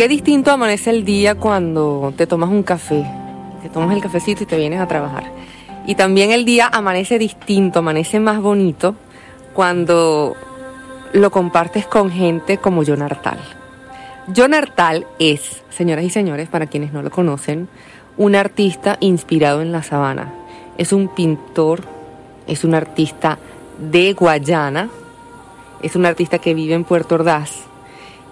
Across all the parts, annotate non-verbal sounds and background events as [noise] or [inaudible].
qué distinto amanece el día cuando te tomas un café, te tomas el cafecito y te vienes a trabajar. Y también el día amanece distinto, amanece más bonito cuando lo compartes con gente como John Artal. John Artal es, señoras y señores, para quienes no lo conocen, un artista inspirado en la sabana. Es un pintor, es un artista de Guayana, es un artista que vive en Puerto Ordaz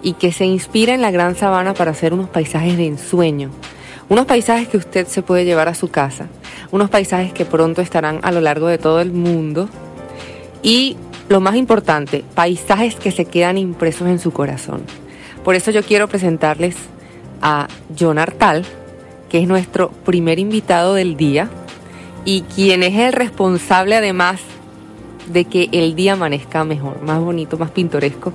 y que se inspira en la gran sabana para hacer unos paisajes de ensueño, unos paisajes que usted se puede llevar a su casa, unos paisajes que pronto estarán a lo largo de todo el mundo y lo más importante, paisajes que se quedan impresos en su corazón. Por eso yo quiero presentarles a John Artal, que es nuestro primer invitado del día y quien es el responsable además de que el día amanezca mejor, más bonito, más pintoresco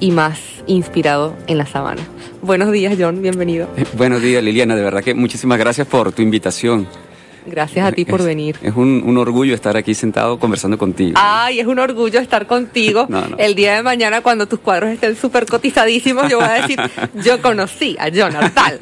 y más inspirado en la sabana. Buenos días, John, bienvenido. Buenos días, Liliana, de verdad que muchísimas gracias por tu invitación. Gracias a ti por venir. Es un, orgullo estar aquí sentado conversando contigo. Ay, es un orgullo estar contigo. [laughs] El día de mañana, cuando tus cuadros estén súper cotizadísimos, yo voy a decir, yo conocí a John Artal.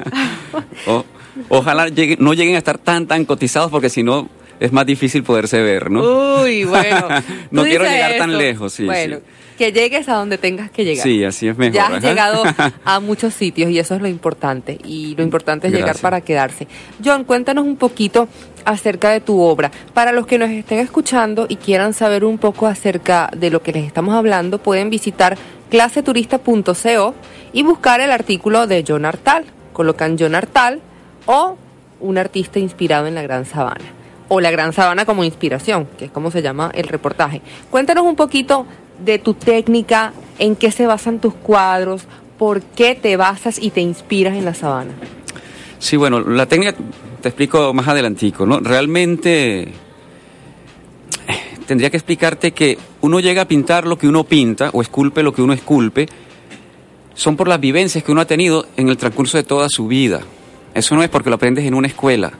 [laughs] ojalá no lleguen a estar tan, tan cotizados, porque si no, es más difícil poderse ver, ¿no? Uy, bueno. [laughs] no quiero llegar tan lejos, sí. Bueno, que llegues a donde tengas que llegar. Sí, así es mejor. Ya has llegado [laughs] a muchos sitios y eso es lo importante. Y lo importante es llegar para quedarse. John, cuéntanos un poquito acerca de tu obra. Para los que nos estén escuchando y quieran saber un poco acerca de lo que les estamos hablando, pueden visitar claseturista.co y buscar el artículo de John Artal. Colocan John Artal o un artista inspirado en la Gran Sabana. O la Gran Sabana como inspiración, que es como se llama el reportaje. Cuéntanos un poquito de tu técnica, en qué se basan tus cuadros, por qué te basas y te inspiras en la sabana. Sí, bueno, la técnica te explico más adelantico, ¿no? Realmente eh, tendría que explicarte que uno llega a pintar lo que uno pinta o esculpe lo que uno esculpe, son por las vivencias que uno ha tenido en el transcurso de toda su vida. Eso no es porque lo aprendes en una escuela.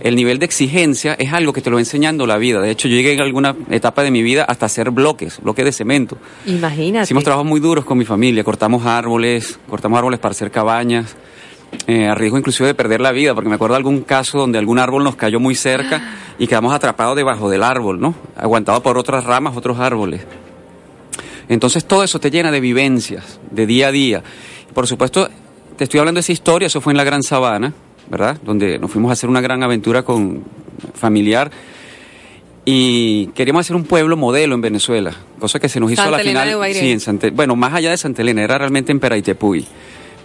El nivel de exigencia es algo que te lo va enseñando la vida. De hecho, yo llegué en alguna etapa de mi vida hasta hacer bloques, bloques de cemento. Imagínate. Hicimos trabajos muy duros con mi familia, cortamos árboles, cortamos árboles para hacer cabañas. Eh, a riesgo inclusive de perder la vida, porque me acuerdo de algún caso donde algún árbol nos cayó muy cerca [gasps] y quedamos atrapados debajo del árbol, ¿no? Aguantados por otras ramas, otros árboles. Entonces todo eso te llena de vivencias, de día a día. Por supuesto, te estoy hablando de esa historia, eso fue en la Gran Sabana, ¿verdad? Donde nos fuimos a hacer una gran aventura con familiar y queríamos hacer un pueblo modelo en Venezuela, cosa que se nos hizo a la final. sí, en bueno, más allá de Santa Elena, era realmente en Peraitepuy,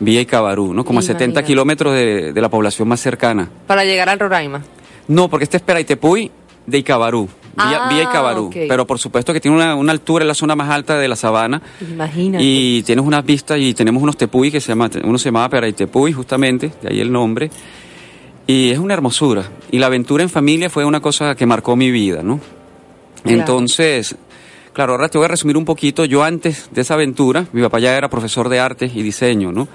Vía y Cabarú, ¿no? Como a 70 kilómetros de, la población más cercana. Para llegar al Roraima. No, porque este es Peraitepuy de Icabarú. Vía, vía Icabarú. Ah, Pero por supuesto que tiene una, altura en la zona más alta de la sabana. Imagínate. Y tienes unas vistas y tenemos unos tepuy que se llama, uno se llamaba Peraitepuy justamente, de ahí el nombre. Y es una hermosura. Y la aventura en familia fue una cosa que marcó mi vida, ¿no? Entonces, claro, ahora te voy a resumir un poquito. Yo antes de esa aventura, mi papá ya era profesor de arte y diseño, ¿no?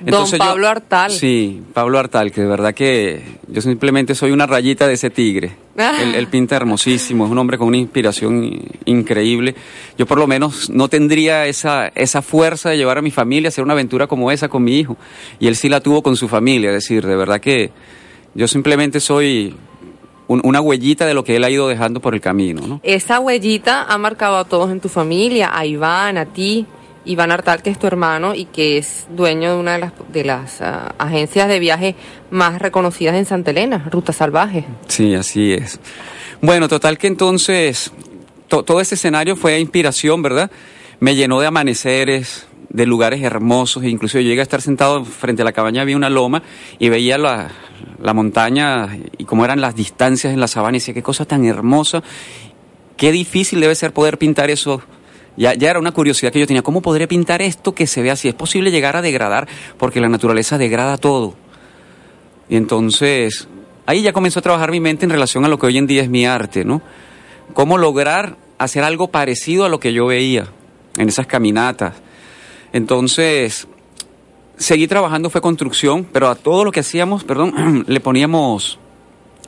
Don Pablo Artal. Sí, Pablo Artal, que de verdad que yo simplemente soy una rayita de ese tigre. Ah. Él, pinta hermosísimo, es un hombre con una inspiración increíble. Yo por lo menos no tendría esa, esa fuerza de llevar a mi familia a hacer una aventura como esa con mi hijo. Y él sí la tuvo con su familia, es decir, de verdad que yo simplemente soy una huellita de lo que él ha ido dejando por el camino. ¿no? Esa huellita ha marcado a todos en tu familia, a Iván, a ti. Iván Artal, que es tu hermano y que es dueño de una de las, de las ah, agencias de viaje más reconocidas en Santa Elena, Ruta Salvaje. Sí, así es. Bueno, total que entonces todo ese escenario fue inspiración, ¿verdad? Me llenó de amaneceres, de lugares hermosos, e incluso yo llegué a estar sentado frente a la cabaña, había una loma y veía la, montaña y cómo eran las distancias en la sabana y decía, qué cosa tan hermosa, qué difícil debe ser poder pintar eso ya, ya era una curiosidad que yo tenía, ¿cómo podría pintar esto que se ve así? ¿Es posible llegar a degradar? Porque la naturaleza degrada todo. Y entonces, ahí ya comenzó a trabajar mi mente en relación a lo que hoy en día es mi arte, ¿no? ¿Cómo lograr hacer algo parecido a lo que yo veía en esas caminatas? Entonces, seguí trabajando, fue construcción, pero a todo lo que hacíamos, perdón, [clears throat] le poníamos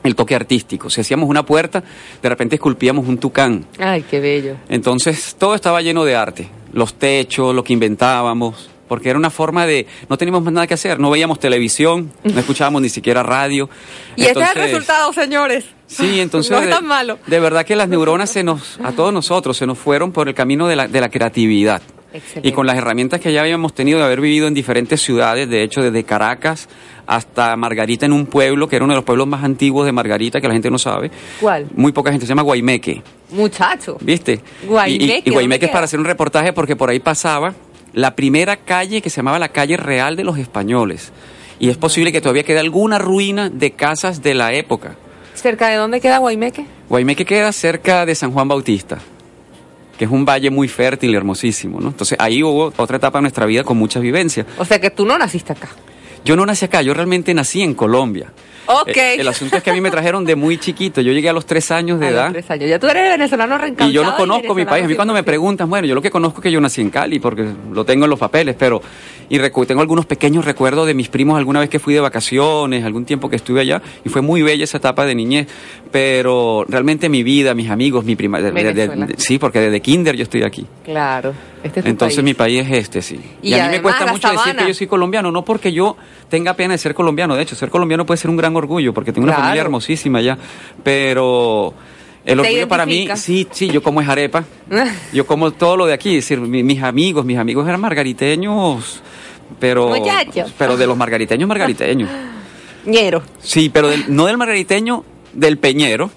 el toque artístico. Si hacíamos una puerta, de repente esculpíamos un tucán. Ay, qué bello. Entonces, todo estaba lleno de arte. Los techos, lo que inventábamos, porque era una forma de, no teníamos más nada que hacer, no veíamos televisión, no escuchábamos ni siquiera radio. Y este es el resultado, señores. Sí, entonces. [laughs] no es tan malo. De, verdad que las neuronas se nos, a todos nosotros, se nos fueron por el camino de la, de la creatividad. Y con las herramientas que ya habíamos tenido de haber vivido en diferentes ciudades, de hecho desde Caracas hasta Margarita en un pueblo, que era uno de los pueblos más antiguos de Margarita, que la gente no sabe. ¿Cuál? Muy poca gente, se llama Guaymeque. Muchacho. ¿Viste? Guaymeque. Y, Guaymeque es para hacer un reportaje porque por ahí pasaba la primera calle que se llamaba la calle real de los españoles. Y es posible que todavía quede alguna ruina de casas de la época. ¿Cerca de dónde queda Guaymeque? Guaymeque queda cerca de San Juan Bautista que es un valle muy fértil y hermosísimo, ¿no? Entonces ahí hubo otra etapa de nuestra vida con muchas vivencias. O sea que tú no naciste acá. Yo no nací acá, yo realmente nací en Colombia. Ok. Eh, el, asunto es que a mí me trajeron de muy chiquito. Yo llegué a los tres años de a edad. Los tres años. Ya tú eres venezolano reencantado. Y yo no conozco mi país. A mí cuando me preguntan, bueno, yo lo que conozco es que yo nací en Cali porque lo tengo en los papeles, pero y tengo algunos pequeños recuerdos de mis primos alguna vez que fui de vacaciones, algún tiempo que estuve allá y fue muy bella esa etapa de niñez, pero realmente mi vida, mis amigos, mi prima, sí, porque desde kinder yo estoy aquí. Claro. Este es Entonces mi país. es este, sí. Y, a mí me cuesta mucho decir que yo soy colombiano, no porque yo tenga pena de ser colombiano, de hecho, ser colombiano puede ser un gran orgullo porque tengo una familia hermosísima allá, pero el orgullo para mí, sí, sí, yo como es arepa, [laughs] yo como todo lo de aquí, es decir, mis amigos, mis amigos eran margariteños, pero pero de los margariteños margariteños. [laughs] Ñero. Sí, pero no del margariteño, del peñero,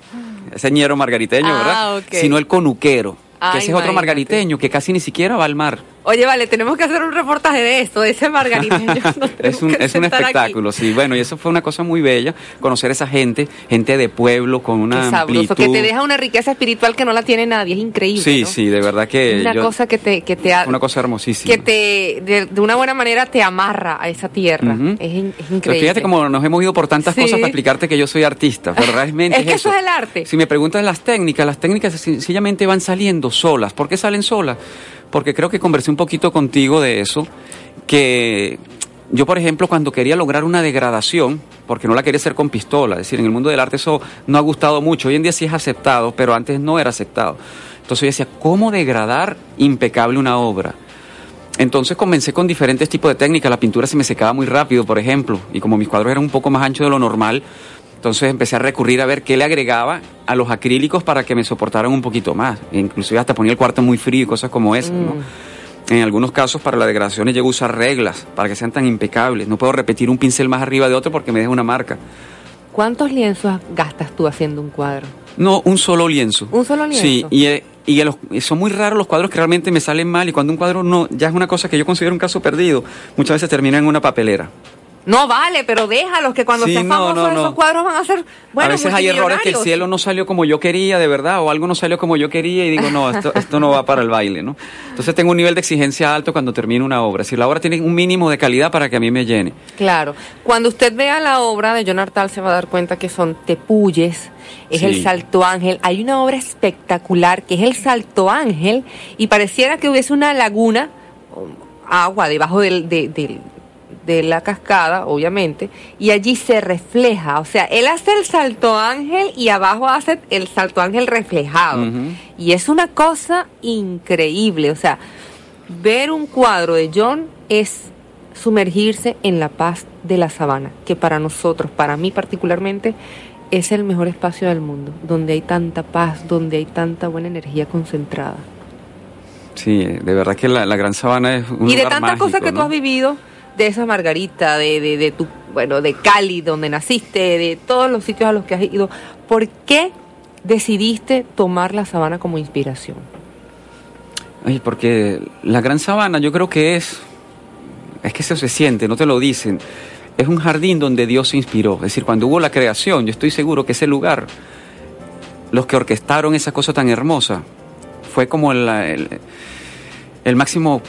ese ñero margariteño, ah, ¿verdad? Sino el conuquero que ese es otro margariteño que casi ni siquiera va al mar. Oye, vale, tenemos que hacer un reportaje de esto, de ese margariteño. [laughs] es un, es un espectáculo, sí. Bueno, y eso fue una cosa muy bella, conocer a esa gente, gente de pueblo con una Qué sabroso, que te deja una riqueza espiritual que no la tiene nadie, es increíble. Sí, sí, de verdad que. Una cosa que te, que te Una cosa hermosísima. Que te, de, una buena manera te amarra a esa tierra. es, increíble. Pero fíjate como nos hemos ido por tantas cosas para explicarte que yo soy artista, pero realmente. es, [laughs] que eso. es el arte. Si me preguntas las técnicas, las técnicas sencillamente van saliendo solas. ¿Por qué salen solas? Porque creo que conversé un poquito contigo de eso, que yo, por ejemplo, cuando quería lograr una degradación, porque no la quería hacer con pistola, es decir, en el mundo del arte eso no ha gustado mucho, hoy en día sí es aceptado, pero antes no era aceptado. Entonces yo decía, ¿cómo degradar impecable una obra? Entonces comencé con diferentes tipos de técnicas, la pintura se me secaba muy rápido, por ejemplo, y como mis cuadros eran un poco más anchos de lo normal, entonces empecé a recurrir a ver qué le agregaba a los acrílicos para que me soportaran un poquito más. inclusive hasta ponía el cuarto muy frío y cosas como esas. Mm. En algunos casos para las degradaciones llego a usar reglas para que sean tan impecables. No puedo repetir un pincel más arriba de otro porque me deja una marca. ¿Cuántos lienzos gastas tú haciendo un cuadro? No, un solo lienzo. ¿Un solo lienzo? Sí, y, eh, y son muy raros los cuadros que realmente me salen mal y cuando un cuadro no, ya es una cosa que yo considero un caso perdido, muchas veces termina en una papelera. No vale, pero déjalos que cuando sean famosos esos cuadros van a ser bueno, A veces hay errores que el cielo no salió como yo quería, de verdad, o algo no salió como yo quería y digo, no, esto, [laughs] esto no va para el baile, ¿no? Entonces tengo un nivel de exigencia alto cuando termino una obra. Si la obra tiene un mínimo de calidad para que a mí me llene. Claro. Cuando usted vea la obra de John Artal se va a dar cuenta que son tepuyes, es el Salto Ángel. Hay una obra espectacular que es el Salto Ángel y pareciera que hubiese una laguna agua debajo del, del, de la cascada, obviamente, y allí se refleja, o sea, él hace el salto ángel y abajo hace el salto ángel reflejado. Y es una cosa increíble, o sea, ver un cuadro de John es sumergirse en la paz de la sabana, que para nosotros, para mí particularmente, es el mejor espacio del mundo, donde hay tanta paz, donde hay tanta buena energía concentrada. Sí, de verdad que la, Gran Sabana es un Y de tantas cosas que tú has vivido, de esa Margarita, de, de, de, tu, bueno, de Cali, donde naciste, de todos los sitios a los que has ido, ¿por qué decidiste tomar la sabana como inspiración? Ay, porque la gran sabana yo creo que es, es que eso se siente, no te lo dicen. Es un jardín donde Dios se inspiró. Es decir, cuando hubo la creación, yo estoy seguro que ese lugar, los que orquestaron esa cosa tan hermosa, fue como el, el, el máximo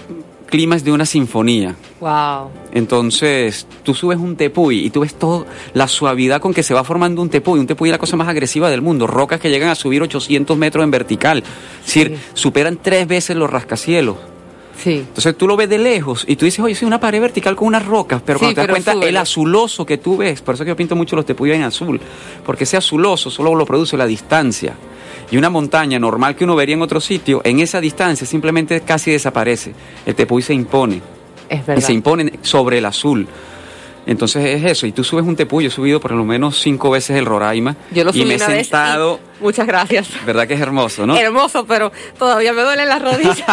clima es de una sinfonía. Wow. Entonces, tú subes un tepuy y tú ves toda la suavidad con que se va formando un tepuy. Un tepuy es la cosa más agresiva del mundo. Rocas que llegan a subir 800 metros en vertical. Es decir, superan tres veces los rascacielos. Sí. Entonces tú lo ves de lejos y tú dices, oye, es una pared vertical con unas rocas, pero cuando te das cuenta, el azuloso que tú ves, por eso que yo pinto mucho los tepuyes en azul, porque ese azuloso solo lo produce la distancia. Y una montaña normal que uno vería en otro sitio, en esa distancia simplemente casi desaparece. El tepuy se impone. Es verdad. Y se imponen sobre el azul. Entonces es eso, y tú subes un tepú, yo he subido por lo menos cinco veces el Roraima. Yo lo subí y me he una vez y- sentado, muchas gracias. ¿verdad que es hermoso, no? Hermoso, pero todavía me duelen las rodillas.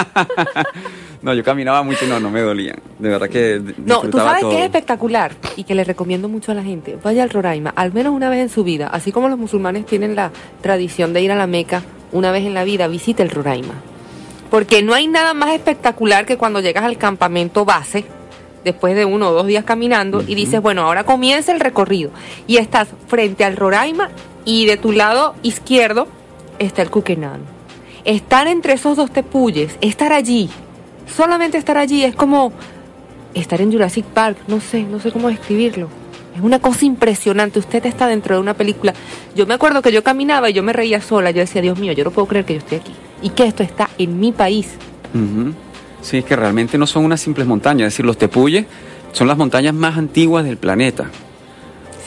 [laughs] no, yo caminaba mucho y no, no me dolían. De verdad que No, tú sabes todo. que es espectacular y que le recomiendo mucho a la gente. Vaya al Roraima, al menos una vez en su vida. Así como los musulmanes tienen la tradición de ir a la Meca una vez en la vida, visite el Roraima. Porque no hay nada más espectacular que cuando llegas al campamento base, después de uno o dos días caminando, y dices, bueno, ahora comienza el recorrido. Y estás frente al Roraima y de tu lado izquierdo está el Cuquenán. Estar entre esos dos tepuyes, estar allí, solamente estar allí es como estar en Jurassic Park, no sé, no sé cómo describirlo. Es una cosa impresionante, usted está dentro de una película. Yo me acuerdo que yo caminaba y yo me reía sola, yo decía, Dios mío, yo no puedo creer que yo estoy aquí y que esto está en mi país. Sí, es que realmente no son unas simples montañas, es decir, los tepuyes son las montañas más antiguas del planeta.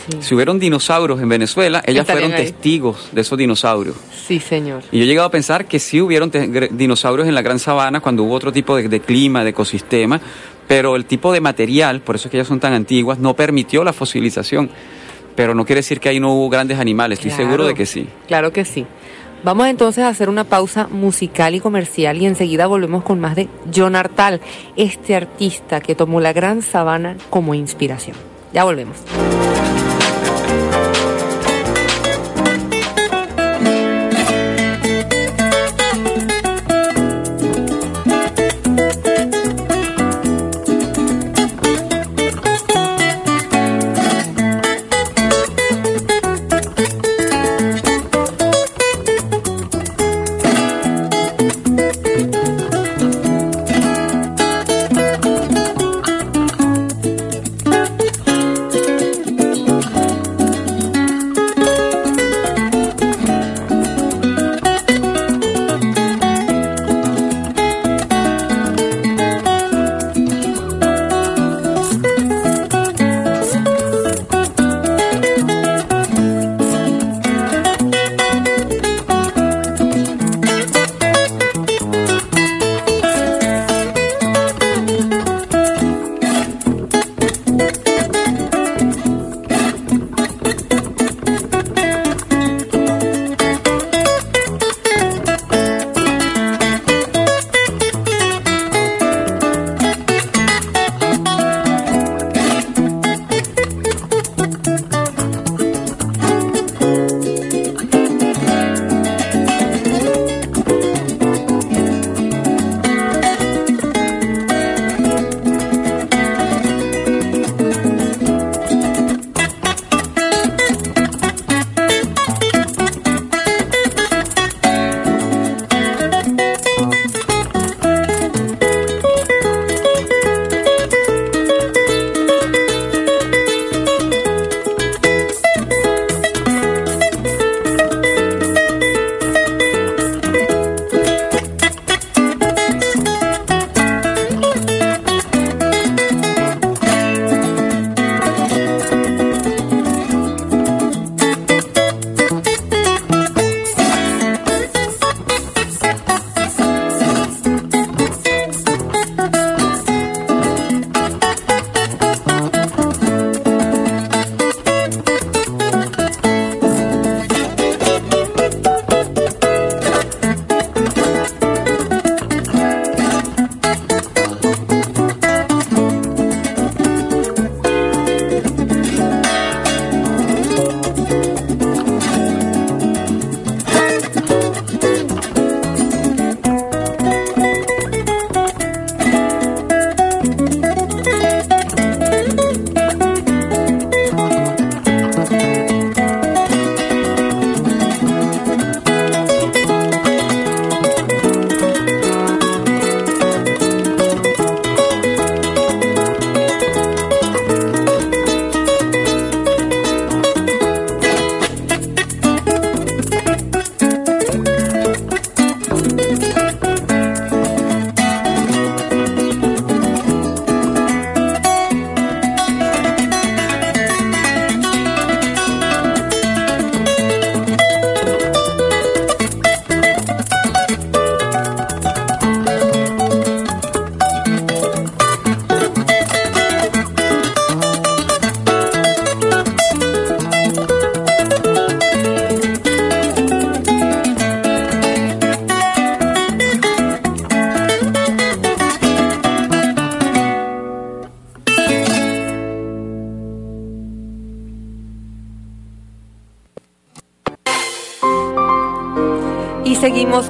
Sí, Si hubieron dinosaurios en Venezuela, ellas fueron ahí. testigos de esos dinosaurios. sí señor. Y yo he llegado a pensar que sí hubieron dinosaurios en la Gran Sabana cuando hubo otro tipo de, de clima, de ecosistema, pero el tipo de material, por eso es que ellas son tan antiguas, no permitió la fosilización. Pero no quiere decir que ahí no hubo grandes animales, estoy seguro de que sí. Claro que sí. Vamos entonces a hacer una pausa musical y comercial y enseguida volvemos con más de John Artal, este artista que tomó la gran sabana como inspiración. Ya volvemos.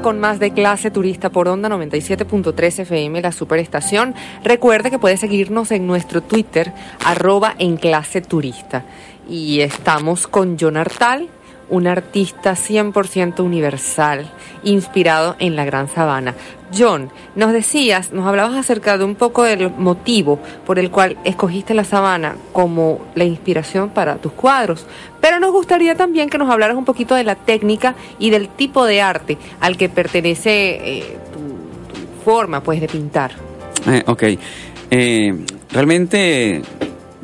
Con más de clase turista por onda 97.3 FM, la superestación. Recuerde que puede seguirnos en nuestro Twitter, arroba en clase turista. Y estamos con John Artal, un artista 100% universal, inspirado en la Gran Sabana. John, nos decías, nos hablabas acerca de un poco del motivo por el cual escogiste la sabana como la inspiración para tus cuadros, pero nos gustaría también que nos hablaras un poquito de la técnica y del tipo de arte al que pertenece eh, tu, forma pues de pintar. Eh, ok, eh, realmente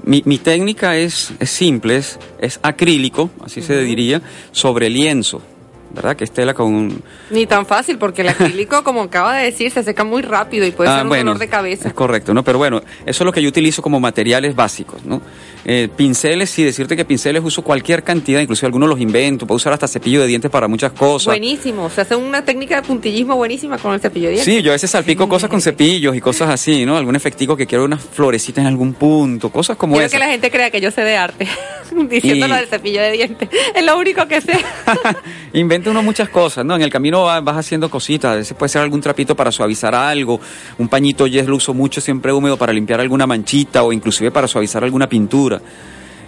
mi, técnica es, simple, es, acrílico, así se diría, sobre lienzo. ¿Verdad? Que estela con un... Ni tan fácil, porque el acrílico, [laughs] como acaba de decir, se seca muy rápido y puede ah, ser un dolor de cabeza. Es correcto, ¿no? Pero bueno, eso es lo que yo utilizo como materiales básicos, ¿no? Eh, pinceles, sí, decirte que pinceles uso cualquier cantidad, incluso algunos los invento, puedo usar hasta cepillo de dientes para muchas cosas. Buenísimo, se hace una técnica de puntillismo buenísima con el cepillo de dientes. Sí, yo a veces salpico cosas con cepillos y cosas así, ¿no? Algún efectivo que quiero unas florecitas en algún punto, cosas como Quiero que la gente crea que yo sé de arte, [laughs] diciéndolo del cepillo de dientes, es lo único que sé. [laughs] Uno muchas cosas, ¿no? En el camino vas, haciendo cositas, a veces puede ser algún trapito para suavizar algo, un pañito yes lo uso mucho siempre húmedo para limpiar alguna manchita o inclusive para suavizar alguna pintura.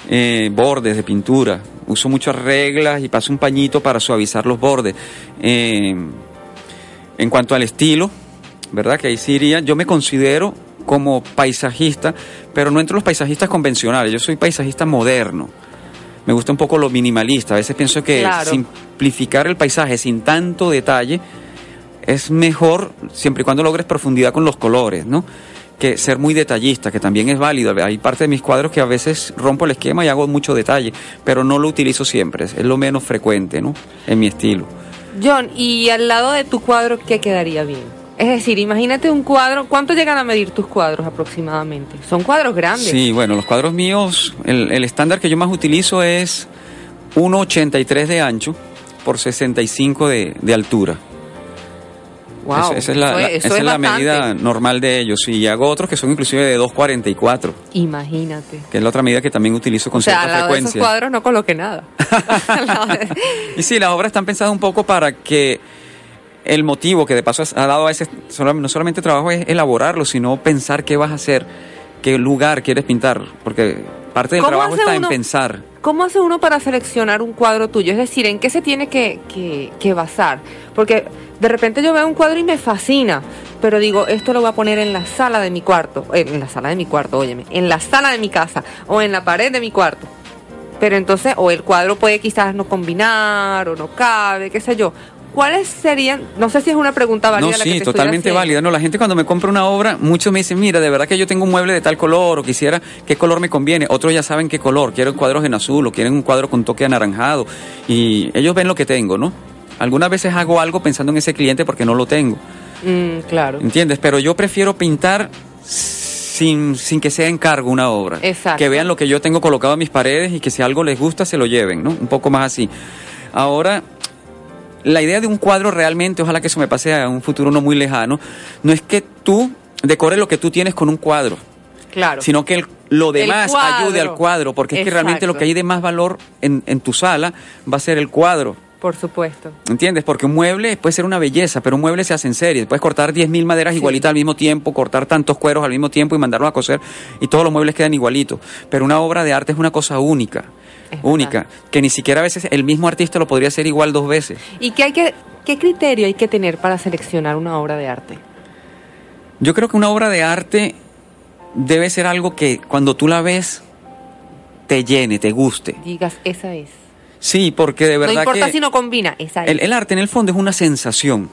Eh, bordes de pintura. Uso muchas reglas y paso un pañito para suavizar los bordes. Eh, en cuanto al estilo, ¿verdad? Que ahí sí iría, yo me considero como paisajista, pero no entre los paisajistas convencionales, yo soy paisajista moderno. Me gusta un poco lo minimalista. A veces pienso que simplificar el paisaje sin tanto detalle es mejor siempre y cuando logres profundidad con los colores, ¿no? que ser muy detallista, que también es válido. Hay parte de mis cuadros que a veces rompo el esquema y hago mucho detalle, pero no lo utilizo siempre, es lo menos frecuente, ¿no? En mi estilo. John, ¿y al lado de tu cuadro qué quedaría bien? Es decir, imagínate un cuadro, ¿cuánto llegan a medir tus cuadros aproximadamente? Son cuadros grandes. Sí, bueno, los cuadros míos, el, estándar que yo más utilizo es 1,83 de ancho por 65 de, de altura esa, es la, medida normal de ellos. Y hago otros que son inclusive de 2.44. Imagínate. Que es la otra medida que también utilizo con o sea, cierta al frecuencia. De esos cuadros no coloque nada. [laughs] [laughs] y sí, las obras están pensadas un poco para que el motivo que de paso ha dado a ese, no solamente trabajo es elaborarlo, sino pensar qué vas a hacer, qué lugar quieres pintar, porque parte del trabajo está en pensar. ¿Cómo hace uno para seleccionar un cuadro tuyo? Es decir, ¿en qué se tiene que, que, que basar? Porque de repente yo veo un cuadro y me fascina, pero digo, esto lo voy a poner en la sala de mi cuarto, eh, en la sala de mi cuarto, óyeme, en la sala de mi casa o en la pared de mi cuarto. Pero entonces, o el cuadro puede quizás no combinar o no cabe, qué sé yo. ¿Cuáles serían? No sé si es una pregunta válida. No, sí, totalmente válida. No, la gente cuando me compra una obra, muchos me dicen, mira, de verdad que yo tengo un mueble de tal color o quisiera qué color me conviene. Otros ya saben qué color, quieren cuadros en azul o quieren un cuadro con toque anaranjado. Y ellos ven lo que tengo, ¿no? Algunas veces hago algo pensando en ese cliente porque no lo tengo. Mm, claro. ¿Entiendes? Pero yo prefiero pintar sin, sin que sea encargo una obra. Exacto. Que vean lo que yo tengo colocado en mis paredes y que si algo les gusta se lo lleven, ¿no? Un poco más así. Ahora, la idea de un cuadro realmente, ojalá que eso me pase a un futuro no muy lejano, no es que tú decores lo que tú tienes con un cuadro. Claro. Sino que lo demás ayude al cuadro, porque es que realmente lo que hay de más valor en, en tu sala va a ser el cuadro. Por supuesto. ¿Entiendes? Porque un mueble puede ser una belleza, pero un mueble se hace en serie. Puedes cortar 10.000 maderas igualitas al mismo tiempo, cortar tantos cueros al mismo tiempo y mandarlos a coser y todos los muebles quedan igualitos. Pero una obra de arte es una cosa única. Única. Que ni siquiera a veces el mismo artista lo podría hacer igual dos veces. ¿Y qué, hay que, qué criterio hay que tener para seleccionar una obra de arte? Yo creo que una obra de arte debe ser algo que cuando tú la ves te llene, te guste. Digas, esa es. Sí, porque de verdad. No importa si no combina, esa el, el, arte en el fondo es una sensación.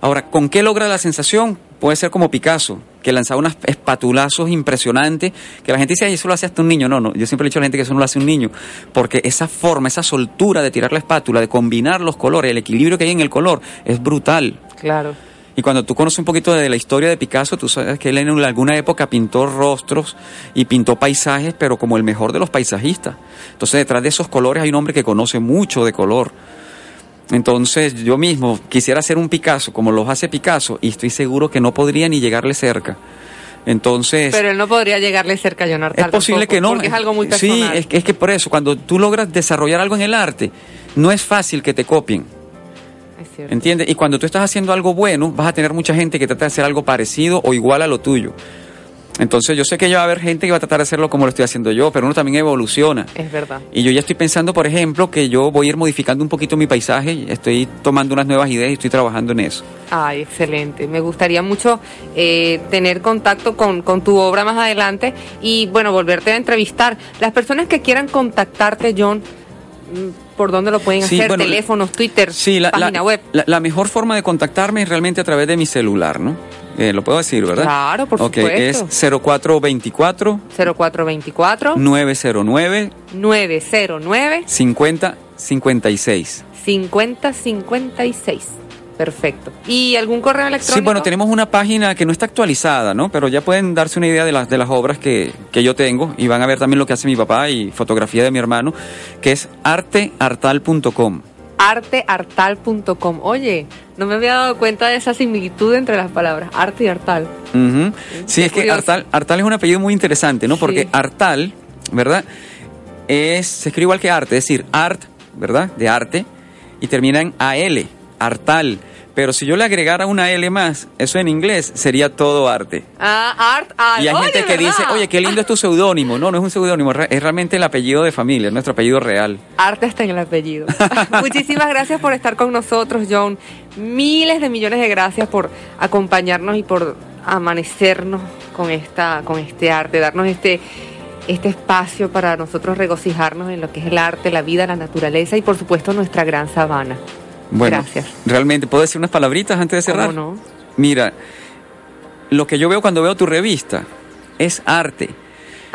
Ahora, ¿con qué logra la sensación? Puede ser como Picasso, que lanzaba unos espatulazos impresionantes, que la gente dice, ay, eso lo hace hasta un niño. No, no, yo siempre he dicho a la gente que eso no lo hace un niño, porque esa forma, esa soltura de tirar la espátula, de combinar los colores, el equilibrio que hay en el color, es brutal. Claro. Y cuando tú conoces un poquito de la historia de Picasso, tú sabes que él en alguna época pintó rostros y pintó paisajes, pero como el mejor de los paisajistas. Entonces detrás de esos colores hay un hombre que conoce mucho de color. Entonces yo mismo quisiera hacer un Picasso como los hace Picasso y estoy seguro que no podría ni llegarle cerca. Entonces. Pero él no podría llegarle cerca a John Es posible que no. Porque es algo muy personal. Sí, es, es, que por eso, cuando tú logras desarrollar algo en el arte, no es fácil que te copien. cierto. ¿Entiendes? Y cuando tú estás haciendo algo bueno, vas a tener mucha gente que trata de hacer algo parecido o igual a lo tuyo. Entonces yo sé que ya va a haber gente que va a tratar de hacerlo como lo estoy haciendo yo, pero uno también evoluciona. Es verdad. Y yo ya estoy pensando, por ejemplo, que yo voy a ir modificando un poquito mi paisaje, estoy tomando unas nuevas ideas y estoy trabajando en eso. Ay, excelente. Me gustaría mucho eh, tener contacto con, con tu obra más adelante y, bueno, volverte a entrevistar. Las personas que quieran contactarte, John, mm, ¿por dónde lo pueden Sí, hacer? bueno, Teléfonos, Twitter, Sí, la, página la- web. La, la mejor forma de contactarme es realmente a través de mi celular, ¿no? Eh, lo puedo decir, ¿verdad? Claro, por Ok, supuesto. es 0424 0424 909 909 50 56. 5056. Perfecto. ¿Y algún correo electrónico? Sí, bueno, tenemos una página que no está actualizada, ¿no? Pero ya pueden darse una idea de las, de las obras que, que yo tengo y van a ver también lo que hace mi papá y fotografía de mi hermano, que es arteartal.com. arteartal.com. Oye, no me había dado cuenta de esa similitud entre las palabras arte y artal. Ujú. Sí, es que. Artal, Artal es un apellido muy interesante, ¿no? Porque Sí. Artal, ¿verdad? Es, se escribe igual que arte, es decir, art, ¿verdad? De arte, y termina en AL, Artal. Pero si yo le agregara una L más, eso en inglés sería todo arte. Ah, art, al. Y hay Oye, gente que ¿verdad? dice, oye, qué lindo es tu seudónimo. No, no es un seudónimo, es realmente el apellido de familia, es nuestro apellido real. Arte está en el apellido. [laughs] Muchísimas gracias por estar con nosotros, John. Miles de millones de gracias por acompañarnos y por amanecernos con esta, con este arte, darnos este, este espacio para nosotros regocijarnos en lo que es el arte, la vida, la naturaleza y por supuesto nuestra gran sabana. Bueno, Gracias. realmente, ¿puedo decir unas palabritas antes de cerrar? ¿Cómo no? Mira, lo que yo veo cuando veo tu revista es arte.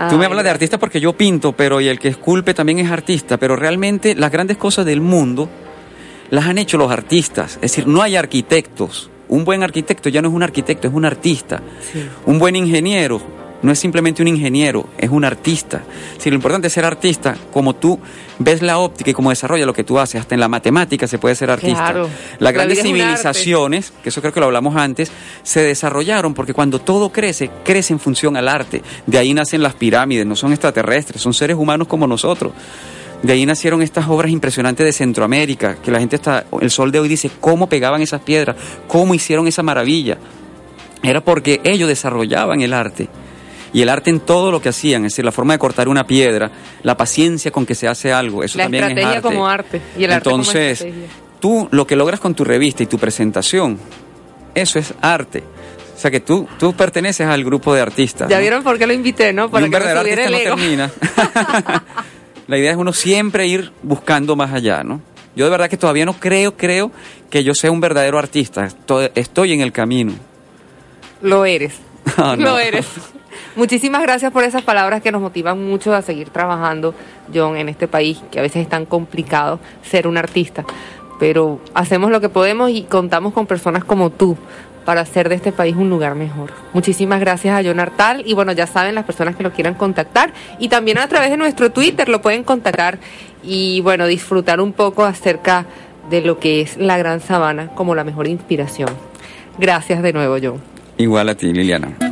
Tú me Ay, hablas de artista porque yo pinto, pero y el que esculpe también es artista, pero realmente las grandes cosas del mundo las han hecho los artistas. Es decir, no hay arquitectos. Un buen arquitecto ya no es un arquitecto, es un artista. Sí. Un buen ingeniero no es simplemente un ingeniero, es un artista. Si lo importante es ser artista, como tú ves la óptica y cómo desarrolla lo que tú haces, hasta en la matemática se puede ser artista. Claro. Las La grandes civilizaciones, que eso creo que lo hablamos antes, se desarrollaron porque cuando todo crece, crece en función al arte. De ahí nacen las pirámides, no son extraterrestres, son seres humanos como nosotros. De ahí nacieron estas obras impresionantes de Centroamérica, que la gente está, el sol de hoy dice cómo pegaban esas piedras, cómo hicieron esa maravilla. Era porque ellos desarrollaban el arte. Y el arte en todo lo que hacían, es decir, la forma de cortar una piedra, la paciencia con que se hace algo, eso La también es estrategia arte. como arte y el arte como Entonces, estrategia. tú lo que logras con tu revista y tu presentación, eso es arte. O sea que tú, tú perteneces al grupo de artistas. Ya ¿no? vieron por qué lo invité, ¿no? Y Para un que no verdadero subiera artista el no ego. termina. [laughs] La idea es uno siempre ir buscando más allá, ¿no? Yo de verdad que todavía no creo, creo que yo sea un verdadero artista. Estoy en el camino. Lo eres. Ah, [laughs] no. Lo eres. Muchísimas gracias por esas palabras que nos motivan mucho a seguir trabajando, John, en este país, que a veces es tan complicado ser un artista. Pero hacemos lo que podemos y contamos con personas como tú para hacer de este país un lugar mejor. Muchísimas gracias a John Artal y bueno, ya saben las personas que lo quieran contactar y también a través de nuestro Twitter lo pueden contactar y bueno, disfrutar un poco acerca de lo que es la Gran Sabana como la mejor inspiración. Gracias de nuevo, John. Igual a ti, Liliana.